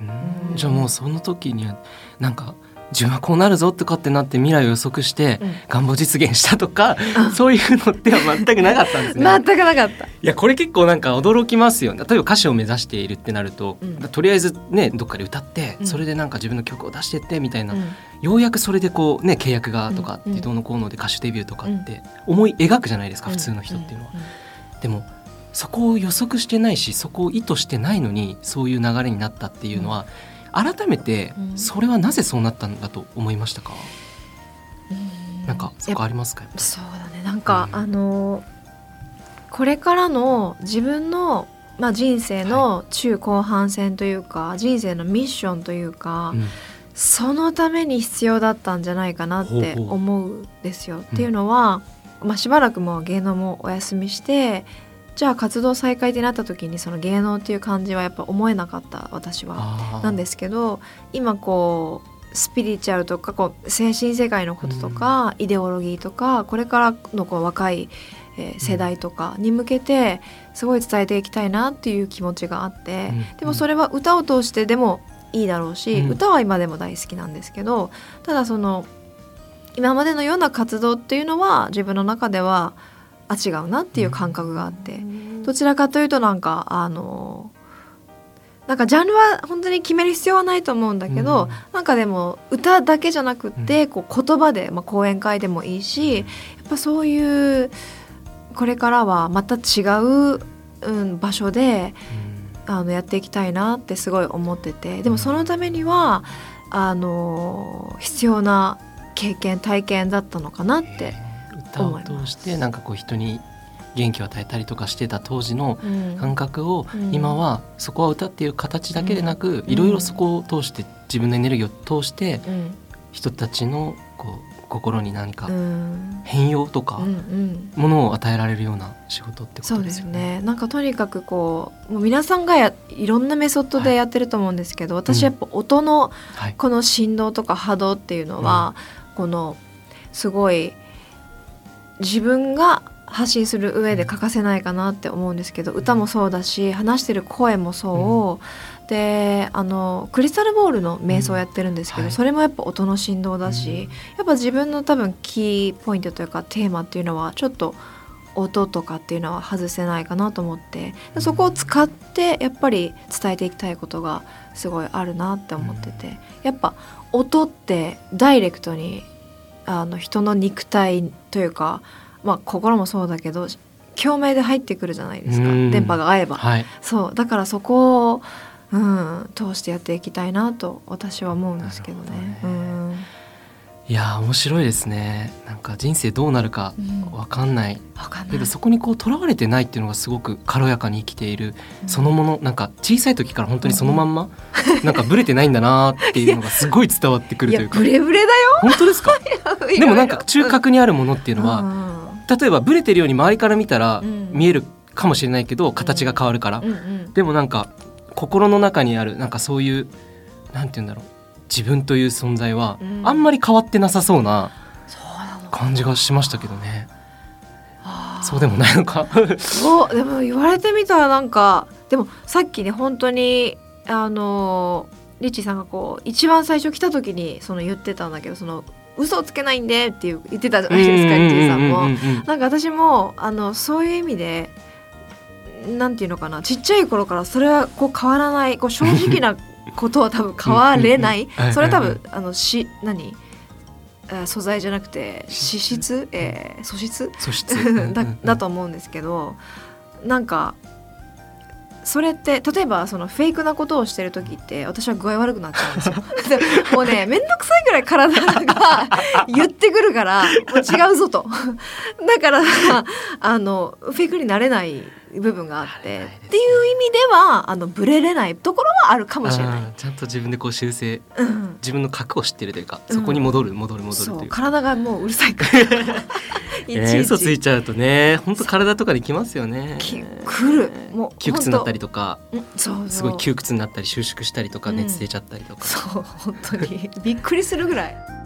うん。じゃあもうその時にはなんか自分はこうなるぞとかってなって未来を予測して願望実現したとか、うん、そういうのっては全くなかったんですね。全くなかった。いやこれ結構なんか驚きますよ。例えば歌手を目指しているってなると、うん、とりあえずねどっかで歌って、それでなんか自分の曲を出してってみたいな、ようやくそれでこうね契約がとかってどうのこうので歌手デビューとかって思い描くじゃないですか、普通の人っていうのは。でもそこを予測してないしそこを意図してないのにそういう流れになったっていうのは、改めてそれはなぜそうなったんだと思いましたか、うん、なんかそこありますか？そうだね。なんか、うん、あのこれからの自分の、まあ、人生の中後半戦というか、はい、人生のミッションというか、うん、そのために必要だったんじゃないかなって思うんですよ。ほうほうっていうのは、まあ、しばらくもう芸能もお休みしてじゃあ活動再開ってなった時にその芸能っていう感じはやっぱ思えなかった私は。なんですけど今こうスピリチュアルとかこう精神世界のこととか、イデオロギーとかこれからのこう若い、えー、世代とかに向けてすごい伝えていきたいなっていう気持ちがあって、でもそれは歌を通してでもいいだろうし、歌は今でも大好きなんですけどただその今までのような活動っていうのは自分の中ではあ違うなっていう感覚があって、どちらかというとなんかあのなんかジャンルは本当に決める必要はないと思うんだけど、うん、なんかでも歌だけじゃなくってこう言葉で、まあ、講演会でもいいしやっぱそういうこれからはまた違う、うん、場所で、うん、あのやっていきたいなってすごい思ってて。でもそのためにはあの必要な経験体験だったのかなって歌を通してなんかこう人に元気を与えたりとかしてた当時の感覚を、今はそこは歌っていう形だけでなく、いろいろそこを通して自分のエネルギーを通して、人たちのこう心に何か変容とかものを与えられるような仕事ってことですよね。ね。なんかとにかくこうもう皆さんがやいろんなメソッドでやってると思うんですけど、はい、私やっぱ音のこの振動とか波動っていうのは、このすごい自分が発信する上で欠かせないかなって思うんですけど歌もそうだし話してる声もそう、うん、であのクリスタルボールの瞑想をやってるんですけど、うん。はい、それもやっぱ音の振動だし、うん、やっぱ自分の多分キーポイントというかテーマっていうのはちょっと音とかっていうのは外せないかなと思ってそこを使ってやっぱり伝えていきたいことがすごいあるなって思っててやっぱ音ってダイレクトにあの人の肉体というか、まあ、心もそうだけど共鳴で入ってくるじゃないですか。電波が合えば、はい、そう。だからそこを、うん、通してやっていきたいなと私は思うんですけどね。どね。うんいや面白いですね。なんか人生どうなるか分かんない、うん、かんない。けどそこにこうとらわれてないっていうのがすごく軽やかに生きている、うん、そのものなんか小さい時から本当にそのまんま、うん、なんかブレてないんだなっていうのがすごい伝わってくるというか。ブレブレだよ。本当ですか？でもなんか中核にあるものっていうのは、例えばブレてるように周りから見たら見えるかもしれないけど形が変わるから、でもなんか心の中にあるなんかそういうなんて言うんだろう自分という存在はあんまり変わってなさそうな感じがしましたけどね。そうでもないのか？そうでも言われてみたらなんかでもさっきね本当にあのリッチーさんがこう一番最初来た時にその言ってたんだけどその嘘をつけないんでっていう言ってたじゃないですかリッチーさんも。なんか私もあのそういう意味でなんていうのかなちっちゃい頃からそれはこう変わらないこう正直なことは多分変われない。それは多分あのし何？素材じゃなくて脂質、えー、素質？素質。だだと思うんですけどなんかそれって例えばそのフェイクなことをしてる時って私は具合悪くなっちゃうんですよ。もうね面倒くさいぐらい体が 言ってくるからもう違うぞと。だからあのフェイクになれない部分があって、ね、っていう意味ではあのブレれないところはあるかもしれない。ちゃんと自分でこう修正、うん、自分の核を知ってるというかそこに戻る、うん、戻る戻るという体がもううるさいから。いちいち、嘘ついちゃうとね本当体とかにきますよね。くる。もう窮屈になったりとかそう。すごい窮屈になったり収縮したりとか熱出ちゃったりとか、そう本当に。びっくりするぐらい。